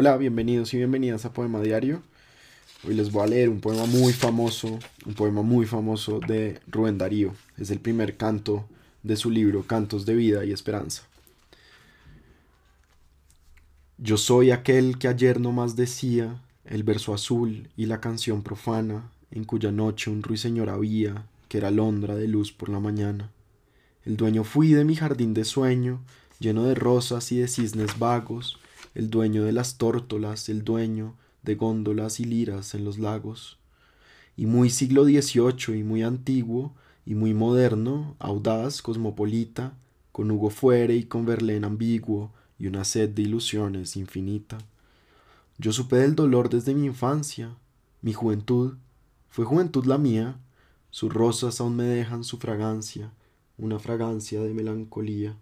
Hola, bienvenidos y bienvenidas a Poema Diario. Hoy les voy a leer un poema muy famoso, un poema muy famoso de Rubén Darío. Es el primer canto de su libro Cantos de Vida y Esperanza. Yo soy aquel que ayer no más decía el verso azul y la canción profana, en cuya noche un ruiseñor había, que era alondra de luz por la mañana. El dueño fui de mi jardín de sueño, lleno de rosas y de cisnes vagos, el dueño de las tórtolas, el dueño de góndolas y liras en los lagos. Y muy siglo XVIII y muy antiguo, y muy moderno, audaz, cosmopolita, con Hugo Fuere y con Verlaine ambiguo, y una sed de ilusiones infinita. Yo supe del dolor desde mi infancia, mi juventud, fue juventud la mía, sus rosas aún me dejan su fragancia, una fragancia de melancolía.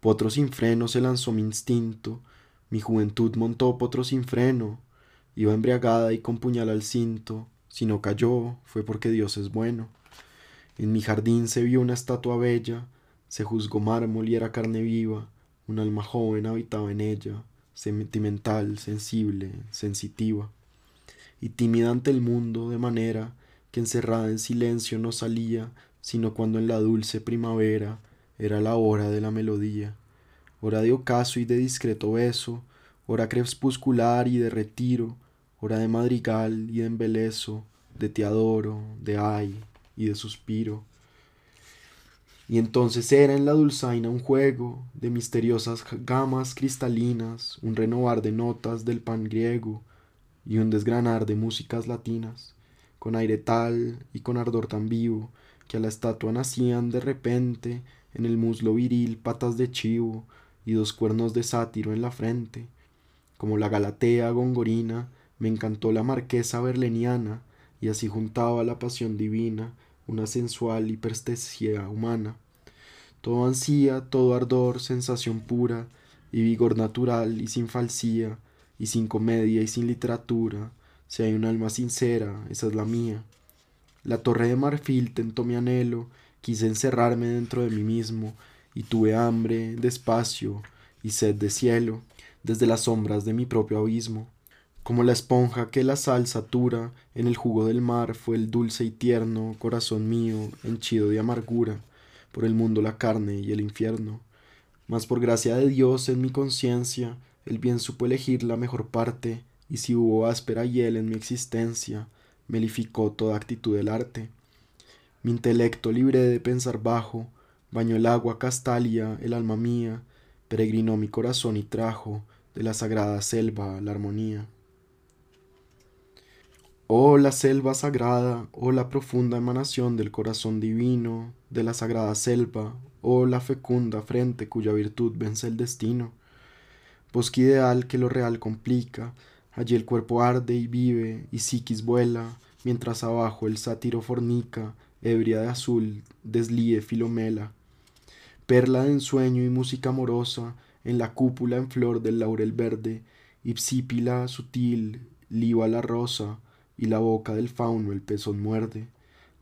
Potro sin freno se lanzó mi instinto, mi juventud montó potro sin freno, iba embriagada y con puñal al cinto, si no cayó fue porque Dios es bueno. En mi jardín se vio una estatua bella, se juzgó mármol y era carne viva, un alma joven habitaba en ella, sentimental, sensible, sensitiva, y tímida ante el mundo, de manera que encerrada en silencio no salía, sino cuando en la dulce primavera era la hora de la melodía hora de ocaso y de discreto beso, hora crepuscular y de retiro, hora de madrigal y de embeleso, de te adoro, de ay y de suspiro. Y entonces era en la dulzaina un juego de misteriosas gamas cristalinas, un renovar de notas del pan griego y un desgranar de músicas latinas, con aire tal y con ardor tan vivo que a la estatua nacían de repente en el muslo viril patas de chivo, y dos cuernos de sátiro en la frente. Como la Galatea gongorina, me encantó la marquesa berleniana, y así juntaba la pasión divina, una sensual hiperstesia humana. Todo ansía, todo ardor, sensación pura, y vigor natural y sin falsía, y sin comedia y sin literatura. Si hay un alma sincera, esa es la mía. La torre de marfil tentó mi anhelo, quise encerrarme dentro de mí mismo, y tuve hambre despacio y sed de cielo desde las sombras de mi propio abismo. Como la esponja que la sal satura en el jugo del mar fue el dulce y tierno corazón mío henchido de amargura por el mundo, la carne y el infierno. Mas por gracia de Dios en mi conciencia el bien supo elegir la mejor parte, y si hubo áspera hiel en mi existencia, melificó toda actitud del arte. Mi intelecto libre de pensar bajo, Bañó el agua castalia el alma mía, peregrinó mi corazón y trajo de la sagrada selva la armonía. Oh la selva sagrada, oh la profunda emanación del corazón divino, de la sagrada selva, oh la fecunda frente cuya virtud vence el destino. Bosque ideal que lo real complica, allí el cuerpo arde y vive, y psiquis vuela, mientras abajo el sátiro fornica, ebria de azul, deslíe filomela perla de ensueño y música amorosa, en la cúpula en flor del laurel verde, ipsípila sutil, liba la rosa, y la boca del fauno el pezón muerde.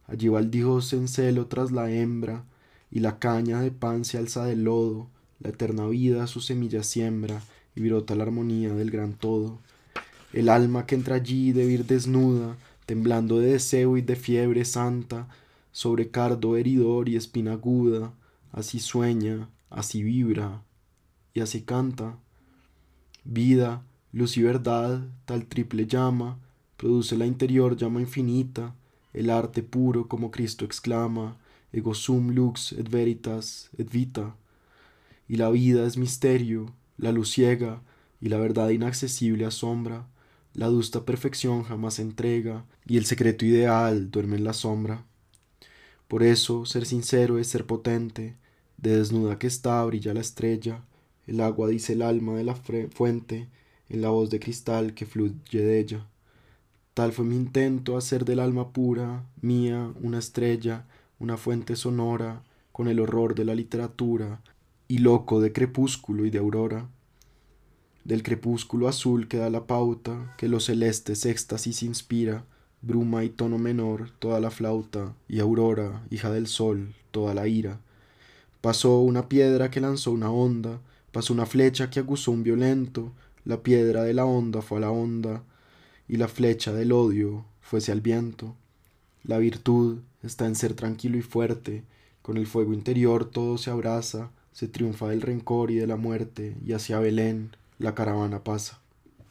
Allí va el dios en celo tras la hembra, y la caña de pan se alza del lodo, la eterna vida su semilla siembra, y brota la armonía del gran todo. El alma que entra allí de vir desnuda, temblando de deseo y de fiebre santa, sobre cardo heridor y espina aguda, así sueña, así vibra y así canta. Vida, luz y verdad, tal triple llama, produce la interior llama infinita, el arte puro como Cristo exclama, ego sum lux et veritas et vita. Y la vida es misterio, la luz ciega, y la verdad inaccesible asombra, la adusta perfección jamás entrega, y el secreto ideal duerme en la sombra. Por eso, ser sincero es ser potente, de desnuda que está brilla la estrella, el agua dice el alma de la fuente, en la voz de cristal que fluye de ella. Tal fue mi intento hacer del alma pura, mía, una estrella, una fuente sonora, con el horror de la literatura, y loco de crepúsculo y de aurora. Del crepúsculo azul que da la pauta, que los celestes éxtasis inspira, bruma y tono menor, toda la flauta, y aurora, hija del sol, toda la ira. Pasó una piedra que lanzó una onda, pasó una flecha que acusó un violento, la piedra de la onda fue a la onda, y la flecha del odio fuese al viento. La virtud está en ser tranquilo y fuerte, con el fuego interior todo se abraza, se triunfa del rencor y de la muerte, y hacia Belén la caravana pasa.